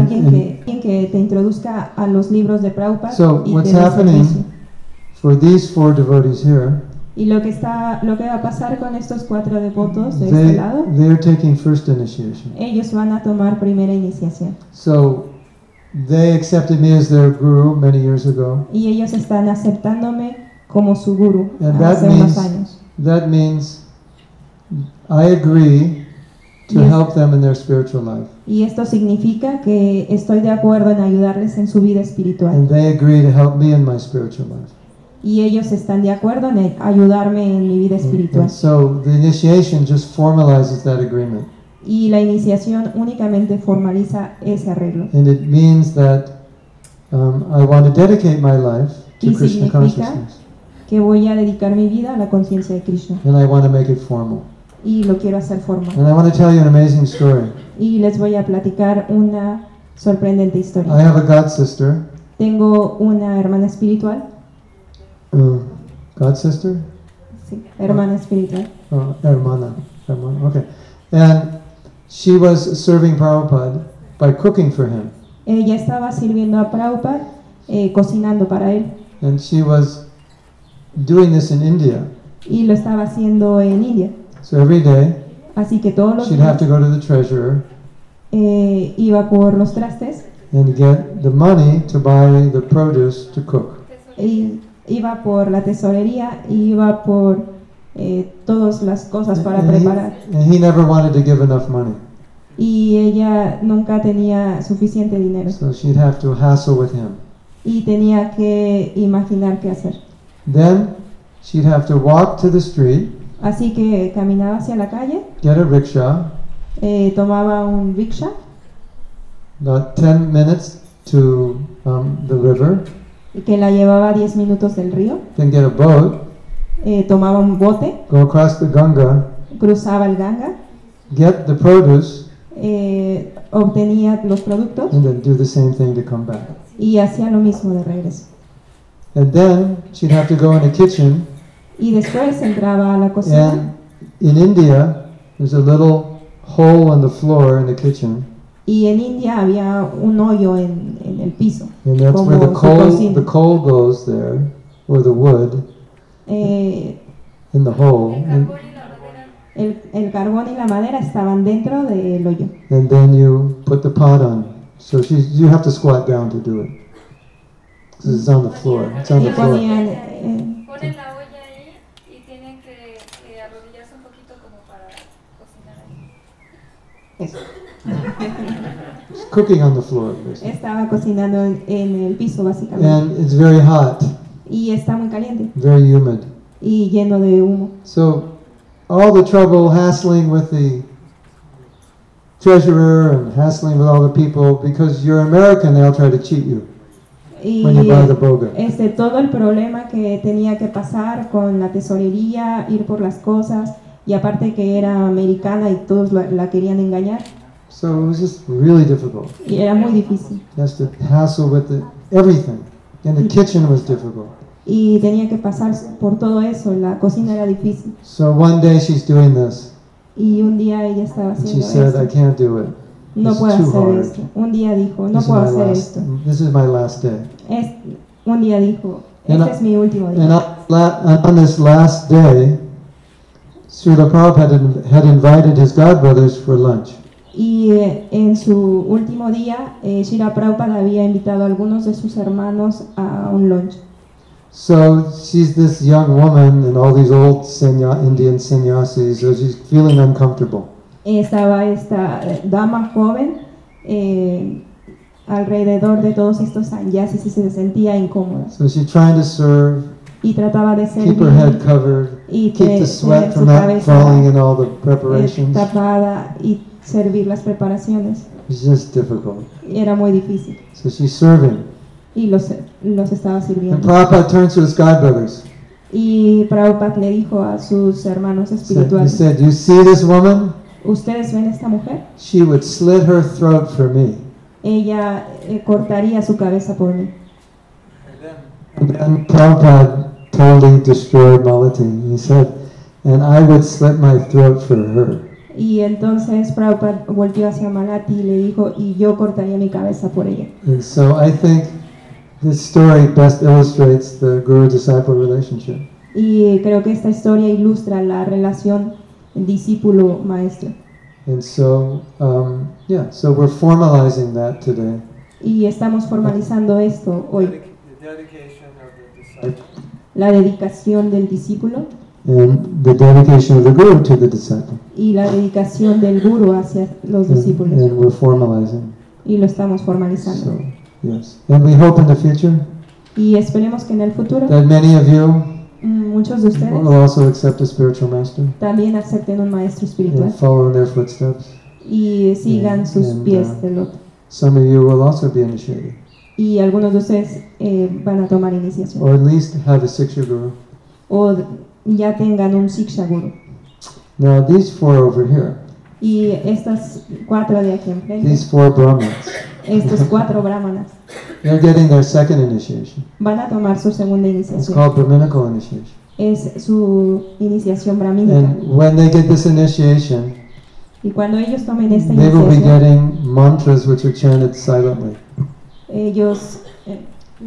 alguien que, alguien que te introduzca a los libros de Prabhupada So y what's happening for these four devotees here, Y lo que está, lo que va a pasar con estos cuatro devotos de they, este lado, they're taking first initiation. ellos van a tomar primera iniciación. So they accepted me as their guru many years ago. Y ellos están aceptándome como su guru And that hace unos means- años. That means I agree to help them in their spiritual life. Y esto significa que estoy de acuerdo en ayudarles en su vida espiritual. And they agree to help me in my spiritual life. Y ellos están de acuerdo en ayudarme en mi vida espiritual. and so the initiation just formalizes that agreement. Y la iniciación únicamente formaliza ese arreglo. And it means that um, I want to dedicate my life to Y Krishna significa- consciousness. Que voy a dedicar mi vida a la conciencia de Krishna. And I want to make it formal. Y lo quiero hacer formal. And I want to tell you an amazing story. Y les voy a platicar una sorprendente I historia. have a god sister. Tengo una hermana espiritual. Uh, god sister? Sí, hermana espiritual. Oh, hermana. Hermana. Okay. And she was serving Prabhupada by cooking for him. Ella estaba sirviendo a Prabhupada, eh, cocinando para él. And she was doing this in India. Y lo estaba haciendo en India. So every day Así que todos los she'd have to días go to the treasurer eh, iba por los trastes and get the money to buy the produce to cook. y iba por la tesorería iba por eh, todas las cosas para And he, preparar. and he never wanted to give enough money. Y ella nunca tenía suficiente dinero So she'd have to hassle with him. y tenía que imaginar qué hacer. Then she'd have to walk to the street, Así que caminaba hacia la calle, get a rickshaw, eh, tomaba un rickshaw. About 10 minutes to um, the river, que la llevaba 10 minutos del río, then get a boat, eh, tomaba un bote, go across the Ganga, cruzaba el Ganga, get the produce, eh, obtenía los productos. And then do the same thing to come back. y hacía lo mismo de regreso. And then she'd have to go in the kitchen, Y después entraba a la cocina and in India, there's a little hole in the floor in the kitchen, y en India había un hoyo en, en el piso. and that's where the coal, cocina. the coal goes there, or the wood Eh, in the hole, and, el, el carbón y la madera estaban dentro del hoyo. and then you put the pot on. So she, you have to squat down to do it. 'Cause it's on the floor. It's on the floor. Cooking on the floor. basically. estaba cocinando en, en el piso básicamente. And it's very hot, Y está muy caliente very humid. y lleno de humo. So all the trouble hassling with the treasurer and hassling with all the people because you're American, they'll try to cheat you Y when you buy the boga. este, todo el problema que tenía que pasar con la tesorería, ir por las cosas, y aparte que era americana y todos la, la querían engañar, So it was just really difficult. y era muy difícil. He has to hassle with the, everything. And the mm-hmm. kitchen was difficult. Y tenía que pasar por todo eso, la cocina era difícil. So one day she's doing this, Y un día ella estaba and she haciendo said, I can't do it. No puedo hacer esto. Un día dijo, no This is puedo my hacer last. esto. This is my last day. Es, un día dijo, And este I- es mi último día. and on this last day, Srila Prabhupada had, had invited his godbrothers for lunch. Y eh, en su último día, eh, Shira Prabhupada había invitado a algunos de sus hermanos a un lunch. So she's this young woman and all these old sanya, Indian sannyasis, so she's feeling uncomfortable. Estaba esta eh, dama joven eh, alrededor de todos estos sannyasis y se sentía incómoda. So she's trying to serve, Y trataba de keep her head servir covered, y keep the sweat from cabeza falling in all the preparations. tapada y servir las preparaciones. It's just difficult. Y Era muy difícil. So she's serving. Y los, los estaba And sirviendo. Prabhupada turns to his godbrothers. Y Prabhupada le dijo a sus hermanos So he espirituales, said, You see this woman? ¿ustedes ven esta mujer? She would slit her throat for me. Ella eh, cortaría su cabeza por mí. And then Prabhupada totally destroyed Malati. He said, and I would slit my throat for her. Y entonces Prabhupada volvió hacia Malati y le dijo, y yo cortaría mi cabeza por ella. And so I think this story best illustrates the guru-disciple relationship. Y creo que esta historia ilustra la relación discípulo-maestro. And so, um, yeah, so we're formalizing that today. Y estamos formalizando esto hoy, la dedicación del discípulo And the dedication of the guru to the disciple. y la dedicación del guru hacia los And, discípulos. and we're formalizing. Y lo estamos formalizando. So, yes. And we hope in the future Y esperemos que en el futuro that many of you muchos de ustedes will also accept a spiritual master también acepten un maestro espiritual and follow in their footsteps. y sigan sus And, pies uh, del otro. Some of you will also be initiated, Y algunos de ustedes eh, van a tomar iniciación. or at least have a six-year guru. O ya tengan un Siksha Guru. Now, these four over here, Y estas cuatro de aquí enfrente, these four Brahmins, estos cuatro brahmanas, they're getting their second initiation. van a tomar su segunda It's iniciación. called Brahminical initiation. Es su iniciación brahmínica. And when they get this initiation, Y cuando ellos tomen esta they will be getting mantras which are chanted silently. ellos, eh,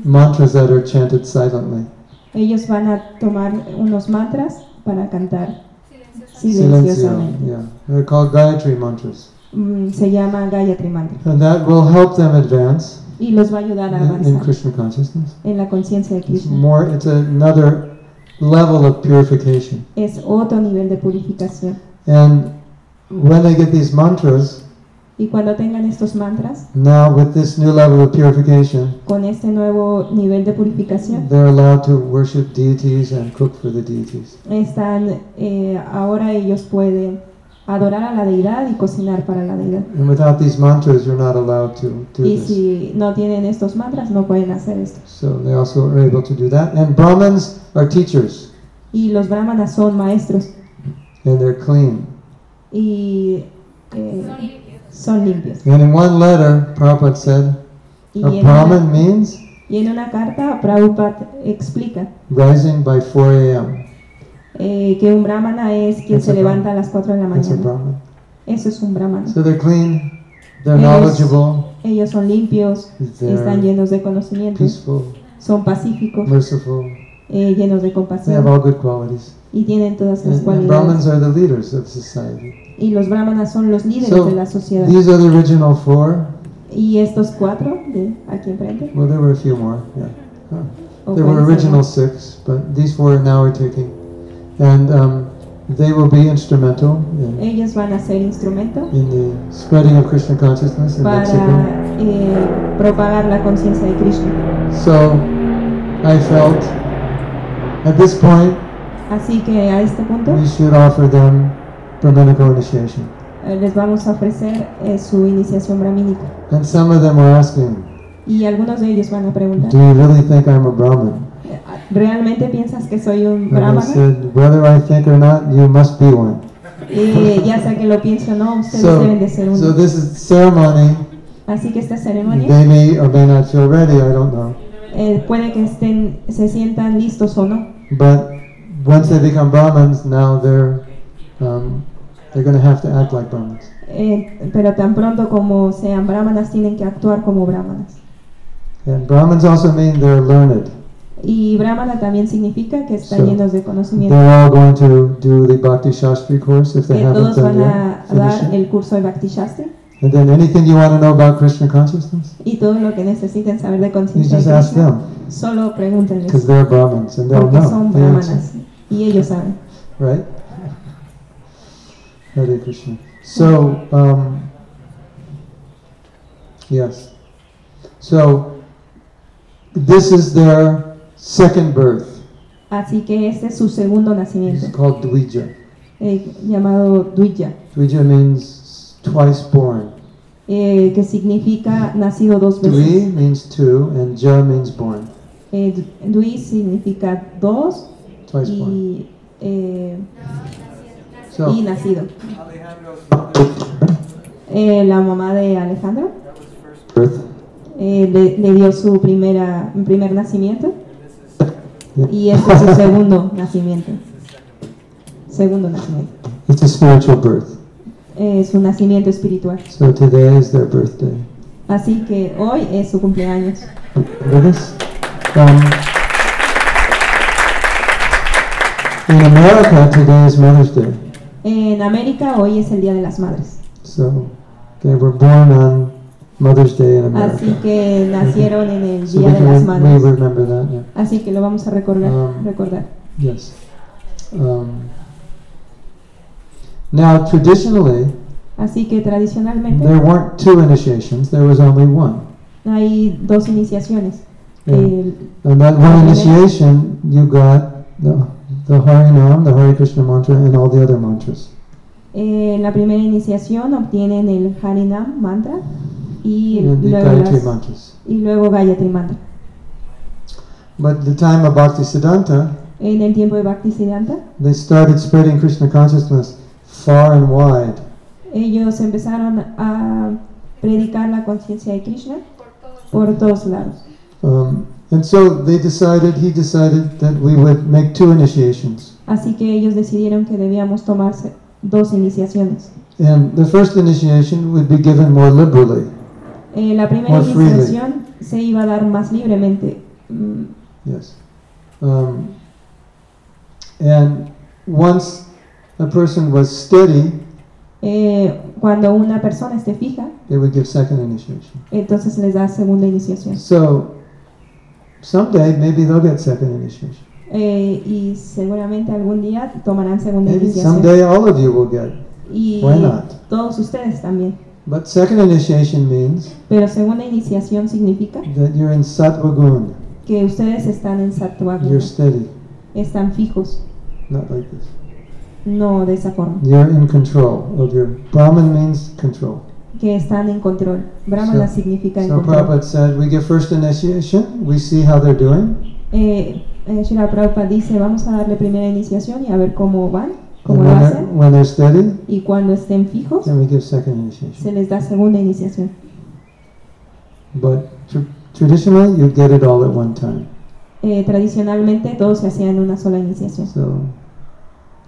Mantras that are chanted silently. Ellos van a tomar unos mantras para cantar Silencioso. Silencio. silenciosamente. Yeah. They're called Gayatri mantras. Mm, Se llama Gayatri Mantra. And that will help them advance Y los va a ayudar a in, in avanzar Krishna consciousness. en la conciencia de It's Krishna. more, it's another level of purification. Es otro nivel de purificación. And when they get these mantras, Y cuando tengan estos mantras, now with this new level of purification, con este nuevo nivel de purificación, they're allowed to worship deities and cook for the deities. están, eh, ahora ellos pueden adorar a la deidad y cocinar para la deidad. And without these mantras, you're not allowed to do Y this. si no tienen estos mantras, no pueden hacer esto. So they also are able to do that. And Brahmins are teachers, Y los brahmanas son maestros and they're clean. y eh, Son limpios. And in one letter, Prabhupada said, a Brahmin means y en una carta, Prabhupada explica rising by 4 a.m. eh, que un brahmana es quien That's se a levanta a las 4 de la mañana. Eso es un brahmana. So they're clean, they're Ellos- knowledgeable, Ellos son limpios, están llenos de conocimientos, peaceful, son pacíficos, merciful. Eh, llenos de They have compasión all good qualities. y tienen todas las And, and Brahmins cualidades. are the leaders of society. Y los brahmanas son los líderes So, de la sociedad. These are the original four. Y estos cuatro de aquí enfrente, Well, there were a few more. Yeah. Huh. There were original six, but these four now are taking. And um, they will be instrumental in, ellos van a ser instrumento in the spreading of Krishna consciousness in Mexico. eh, propagar la conciencia de Krishna. So I felt at this point Así que a este punto we should offer them Brahminical initiation. eh, les vamos a ofrecer eh, su iniciación brahmínica. And some of them were asking, Y algunos de ellos van a preguntar, Do you really think I'm a Brahmin? ¿realmente piensas que soy un brahmana? Whether I think or not, you must be one. Eh, ya sea que lo o no, ustedes So, deben de ser uno. so this is ceremony. Así que esta ceremonia They may or may not feel ready, I don't know. Eh, puede que estén, se sientan listos o no, But once they become Brahmins, now they're um, they're going to have to act like Brahmins. eh, pero tan pronto como sean brahmanas tienen que actuar como brahmanas. And Brahmins also mean they're learned. Y brahmana también significa que están So, llenos de conocimiento. They're all going to do the Bhakti Shastri course if they Que haven't todos van a dar it. el curso de Bhakti Shastri And then anything you want to know about Krishna consciousness, y todo lo que necesiten saber de conciencia just de ask Krishna, them solo because they're Brahmins and they'll know son brahmanas y ellos saben. right? Hare Krishna. So, um, yes. So, this is their second birth. Así que este es su segundo nacimiento, It's called Dvija. eh, llamado Dwija, Dvija means twice born. Eh, que significa nacido dos veces. means two, and Ja means born. Eh, d- Dwi significa dos Twice born. y, eh, So, y nacido. Eh, la mamá de Alejandro eh, le, le dio su primera, primer nacimiento y este es su segundo nacimiento. Segundo nacimiento. It's a spiritual birth. Eh, su nacimiento espiritual. So today is their birthday. Así que hoy es su cumpleaños. This? Um, in America, today is Mother's Day. En América hoy es el Día de las Madres. So they were born on Mother's Day in Así America. que nacieron en el Día de las Madres. remember that. Yeah. Así que lo vamos a recordar. Um, recordar. Yes. Um, now, traditionally, Así que tradicionalmente there weren't two initiations. There was only one. hay dos iniciaciones. Yeah. El- And that one initiation, you got the, the Harinam, the Hare Krishna mantra, and all the other mantras. eh, la primera iniciación obtienen el Harinam mantra y And the luego, Gayatri las- mantras. y luego Gayatri mantra. But the time of Bhaktisiddhanta, En el tiempo de Bhaktisiddhanta, they started spreading Krishna consciousness far and wide. ellos empezaron a predicar la conciencia de Krishna por todos lados. Um, and so they decided, he decided that we would make two initiations. Así que ellos decidieron que debíamos tomarse dos iniciaciones. And the first initiation would be given more liberally. Eh, la primera More freely. iniciación se iba a dar más libremente. Mm, Yes. Um, and once a person was steady, eh, cuando una persona esté fija, they would give second initiation. entonces les da segunda iniciación. So someday maybe they'll get second initiation. Eh, y seguramente algún día tomarán segunda Maybe iniciación. someday all of you will get. Y Why not? todos ustedes también. But second initiation means Pero segunda iniciación significa that you're in sattva que ustedes están en Sattva You're steady, están fijos, not like this. No de esa forma, You're in control of your. Brahman means control. que están en control. Brahmana So- significa en So control. Prabhupada said, we give first initiation, we see how they're doing, Eh, eh, Prabhupada dice, vamos a darle primera iniciación y a ver cómo van, cómo lo hacen. when they're steady, Y cuando estén fijos, then we give second initiation. se les da segunda iniciación. But tr- traditionally, you get it all at one time. Eh, tradicionalmente todos se hacían una sola iniciación. So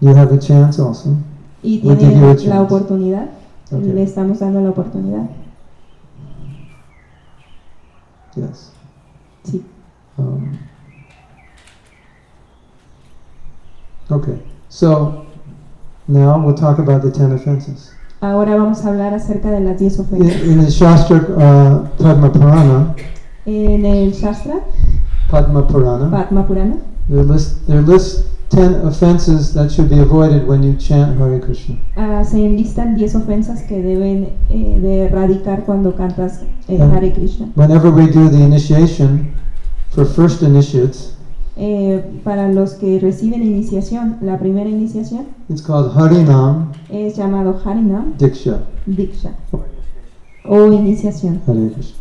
You have a chance also. Y tiene la, la oportunidad. Okay. Le estamos dando la oportunidad. Yes. Sí. Um, okay. So now we'll talk about the ten offenses. Ahora vamos a hablar acerca de las 10 ofensas. In, in the Shastra uh, Padma Purana. En el Shastra. Padma Purana. Padma Purana. There list, there list 10 offenses that should be avoided when you chant Hare Krishna. Uh, se enlistan 10 ofensas que deben eh, de erradicar cuando cantas eh, Hare Krishna. Whenever we do the initiation for first initiates, eh, para los que reciben iniciación, la primera iniciación, it's called Harinam. Es llamado Harinam. Diksha. Diksha. O iniciación. Hare Krishna.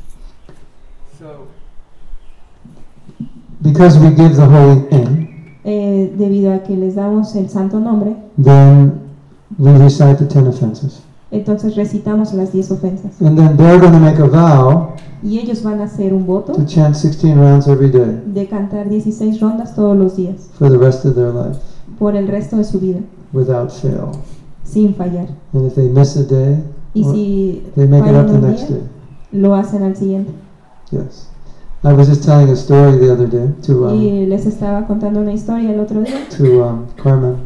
So, because we give the holy name. Eh, debido a que les damos el santo nombre, then we recite the ten offenses. entonces recitamos las 10 ofensas. And then they're going to make a vow Y ellos van a hacer un voto to chant 16 rounds every day de cantar 16 rondas todos los días for the rest of their life por el resto de su vida, without fail. sin fallar. And if they miss a day, Y si they make it fallan up the un next día, day. lo hacen al siguiente. Yes. I was just telling a story the other day to um, Y les estaba contando una historia el otro día. to um, Carmen.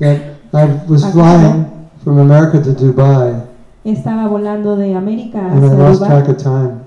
That I was flying from America to Dubai. Estaba volando de América and I lost track of time.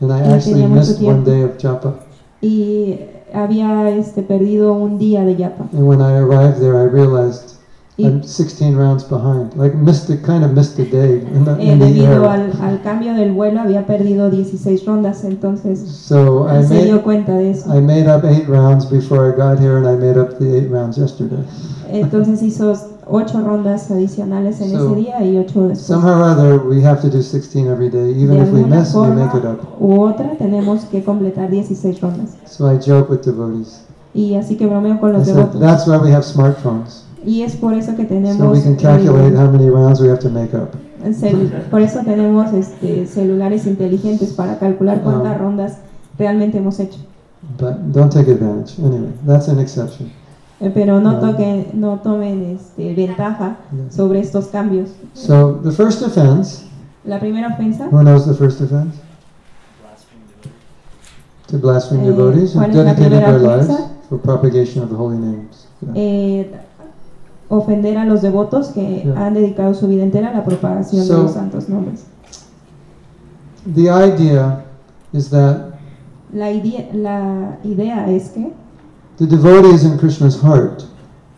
And I Y actually missed one day of japa. y había este, perdido un día de yapa. And when I arrived there, I realized I'm 16 rounds behind. Like missed it, kind of missed a day in the, eh, in the debido air. al, al cambio del vuelo había perdido 16 rondas, entonces So I se dio made, cuenta de eso. I made up eight rounds before I got here, and I made up the eight rounds yesterday. Entonces hizo 8 rondas adicionales en So, ese día y 8 después. Somehow or other, we have to do 16 every day. Even de if we miss, we make it forma up. u otra tenemos que completar 16 rondas. So I joke with devotees. Y así que bromeo con I los said, devotos. that's why we have smartphones. Y es por eso que So tenemos we can calculate eh, how many rounds we have to make up. por eso tenemos este, celulares inteligentes para calcular cuántas Ah. rondas realmente hemos hecho. But don't take advantage. Anyway, that's an exception. Eh, Pero no, No. toquen, no tomen este, ventaja Yeah. sobre estos cambios. So the first offense, La primera ofensa, who knows the first offense? To blaspheme Eh, devotees who ¿cuál es la dedicated their lives for propagation of the holy names. Yeah. eh, ofender a los devotos que Yeah. han dedicado su vida entera a la propagación So- de los santos nombres. The idea is that La idea, la idea es que, the devotee is in Krishna's heart.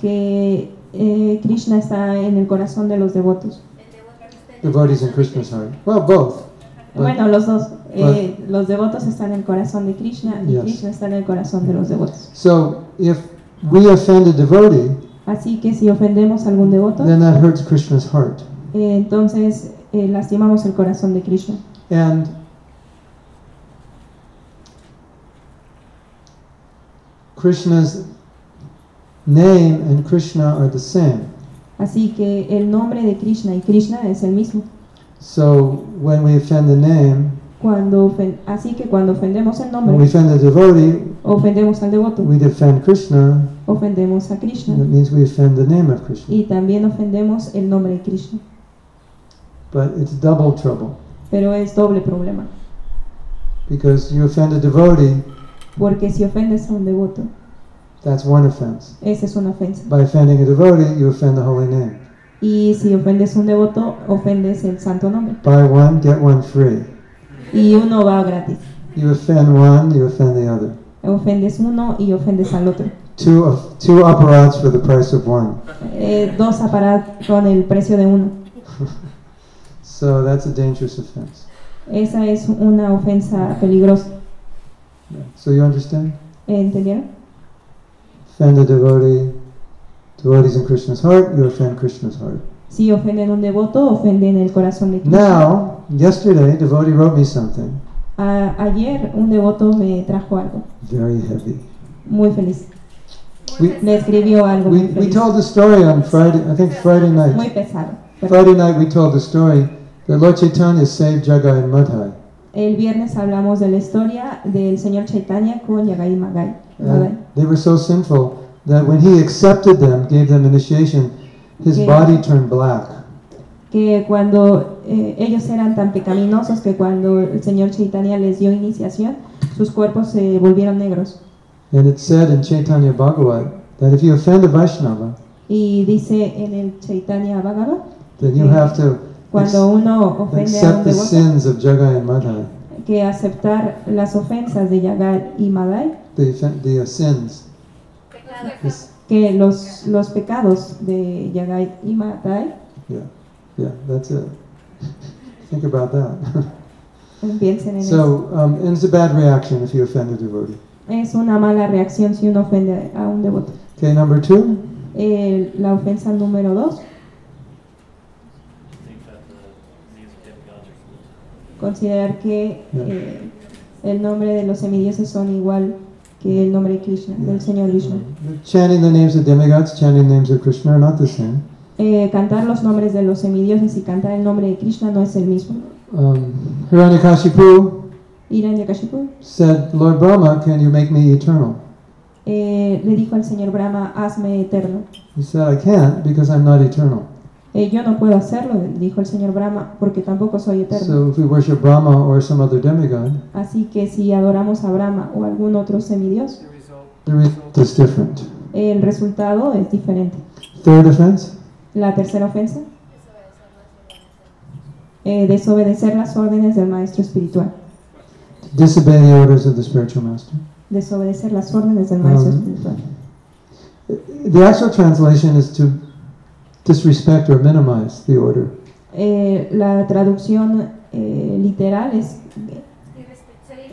que eh, Krishna está en el corazón de los devotos. Devotees in Krishna's heart. Well, both. But- Bueno, los dos. eh, los devotos están en el corazón de Krishna y Yes. Krishna está en el corazón de los devotos. So if we offend a devotee, Así que si ofendemos a algún devoto, then that hurts Krishna's heart. eh, entonces eh, lastimamos el corazón de Krishna. And Krishna's name and Krishna are the same. Así que el nombre de Krishna y Krishna es el mismo. So when we offend the name, Cuando ofen- así que cuando ofendemos el when we nombre, offend the devotee, ofendemos al devoto, we defend Krishna. Ofendemos a Krishna That means we offend the name of Krishna. y también ofendemos el nombre de Krishna. But it's double trouble Pero es doble problema, because you offend a devotee, porque si ofendes a un devoto, that's one offense. esa es una ofensa. By offending a devotee, you offend the holy name. Y si ofendes a un devoto, ofendes el santo nombre. Buy one, get one free. Y uno va gratis. You offend one, you offend the other. Ofendes uno y ofendes al otro. Two of two aparats for the price of one. Eh, dos aparatos con el precio de uno. So that's a dangerous offense. Esa es una ofensa peligrosa. Yeah. So you understand? ¿Entendieron? Offend a devotee, devotees in Krishna's heart, you offend Krishna's heart. Si ofenden a un devoto, ofenden el corazón de Krishna. Now, yesterday, devotee wrote me something A- ayer un devoto me trajo algo very heavy. muy feliz. We- Me escribió algo We, muy we told the story on Friday, I think Friday Muy night. pesado. perdón. Friday night we told the story that Lord Chaitanya saved Jagai and Madhai. El viernes hablamos de la historia del señor Chaitanya con Yagai Magai. And they were so sinful that when he accepted them, gave them initiation, his Okay. body turned black. que cuando eh, ellos eran tan pecaminosos que cuando el señor Chaitanya les dio iniciación, sus cuerpos se volvieron negros. And it said in Chaitanya Bhagavat that if you offend a Vaishnava, Y dice en el Chaitanya Bhagavad, then you have to cuando uno ofende a accept un the devoto, sins of Jagai and Madhai, que aceptar las ofensas de Yagai y Madai, the, the uh, sins. Que los, los pecados de Yagai y Madai, yeah, yeah, that's it. Think about that. piensen en eso. so, um, and it's a bad reaction if you offend a devotee. Es una mala reacción si uno ofende a un devoto. Okay, number two. Eh, la ofensa número dos, considerar que Yeah. eh, el nombre de los semidioses son igual que el nombre de Krishna, del Señor Vishnu. Chanting the names of demigods, chanting the names of Krishna are not the same. Eh, cantar los nombres de los semidioses y cantar el nombre de Krishna no es el mismo. Um, Hiranyakashipu said, Lord Brahma, can you make me eternal? eh, le dijo al señor Brahma, hazme eterno. He said, I can't because I'm not eternal. Eh, yo no puedo hacerlo, dijo el señor Brahma, porque tampoco soy eterno. So if we worship Brahma or some other demigod, Así que si adoramos a Brahma o algún otro semidios, The result. the result is different. el resultado es diferente. Third offense, La tercera ofensa, eh, desobedecer las órdenes del maestro espiritual. Disobey the orders of the spiritual master. Desobedecer las órdenes del maestro Um, espiritual. The actual translation is to disrespect or minimize the order. Eh, la traducción eh, literal es,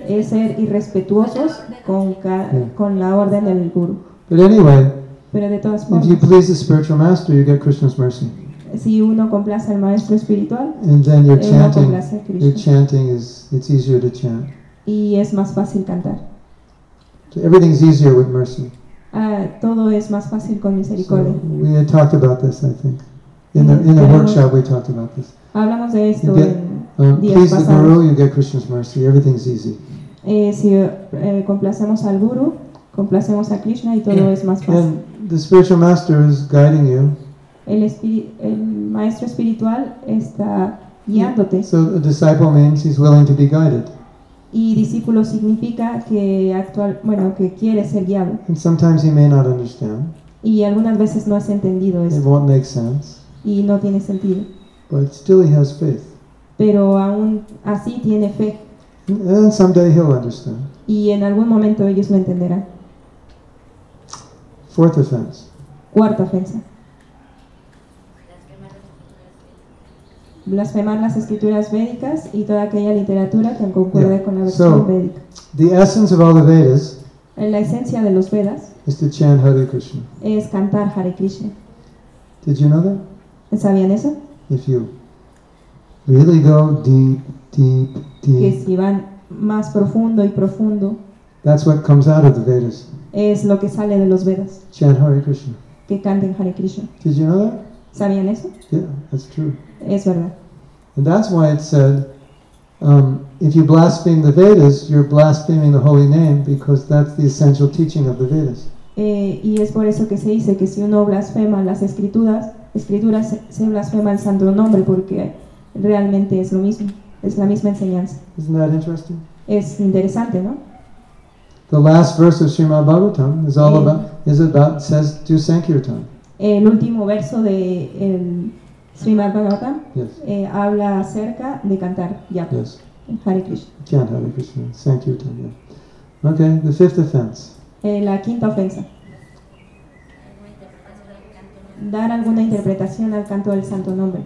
es ser irrespetuosos con, ca- Yeah. con la orden del guru. But anyway, Pero de todas if you please the spiritual master, you get Krishna's mercy. si uno complace al maestro espiritual, And then you're chanting, complace a your chanting is, it's easier to chant. Y es más fácil cantar. So everything's easier with mercy. Ah, todo es más fácil con So misericordia. we had talked about this, I think. In the, in the Yeah. workshop, we talked about this. Hablamos de esto You get- en Um, días please the. Guru, you get Krishna's mercy. Everything's easy. Eh, si eh, complacemos al guru, complacemos a Krishna y todo es más fácil. And the spiritual master is guiding you. El maestro espiritual está guiándote So a disciple means he's willing to be guided. Y discípulo significa que actual, bueno, que quiere ser guiado And sometimes he may not understand. y algunas veces no has entendido It won't make sense. y no tiene sentido, But still he has faith. pero aún así tiene fe And someday he'll understand. y en algún momento ellos lo entenderán. Fourth offense. Cuarta ofensa. Blasfemar las escrituras védicas y toda aquella literatura que concuerde Yeah. con la versión So- védica. The essence of all the Vedas En la esencia de los Vedas is to chant Hare Krishna. es cantar Hare Krishna. Did you know that? ¿Sabían eso? If you really go deep, deep, Que deep, si van más profundo y profundo that's what comes out of the Vedas. es lo que sale de los Vedas, Chant Hare Krishna. que canten Hare Krishna. Did you know that? ¿Sabían eso? Yeah, that's true. Es verdad. And that's why it said, um, if you blaspheme the Vedas, you're blaspheming the holy name because that's the essential teaching of the Vedas. Eh, y es por eso que se dice que si uno blasfema las escrituras, escrituras se, se blasfema el santo nombre porque realmente es lo mismo, es la misma enseñanza. Isn't that interesting? Es interesante, ¿no? The last verse of Srimad Bhagavatam is all Yeah. about is about says do Sankirtan. El último verso de el Srimad Bhagavatam Yes, eh, habla acerca de cantar ya yes. Hare Krishna. Chant Hare Krishna. Sankirtan. Yeah. Okay. The fifth offense. Eh, la quinta ofensa, dar alguna interpretación al canto del santo nombre,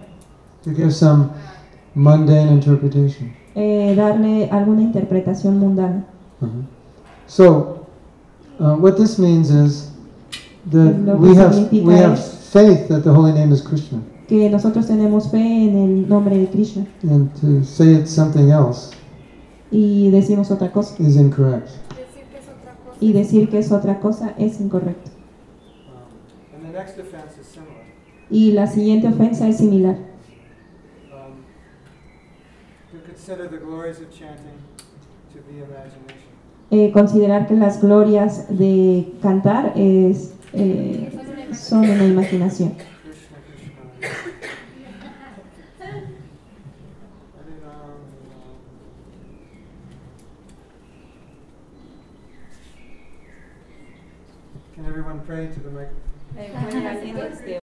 To give some mundane interpretation. Eh, darle alguna interpretación mundana. Uh-huh. So, uh, what this means is that we have we have faith that the holy name is Krishna, Que nosotros tenemos fe en el nombre de Krishna and to say it's something else y decimos otra cosa. is incorrect. Decir que es otra cosa. Y decir que es otra cosa es incorrecto. Um, and the next offense is similar. Y la siguiente ofensa es similar. Um, to consider the glories of chanting to be imagination. Eh, considerar que las glorias de cantar es, eh, son una imaginación. Can everyone pray to the microphone?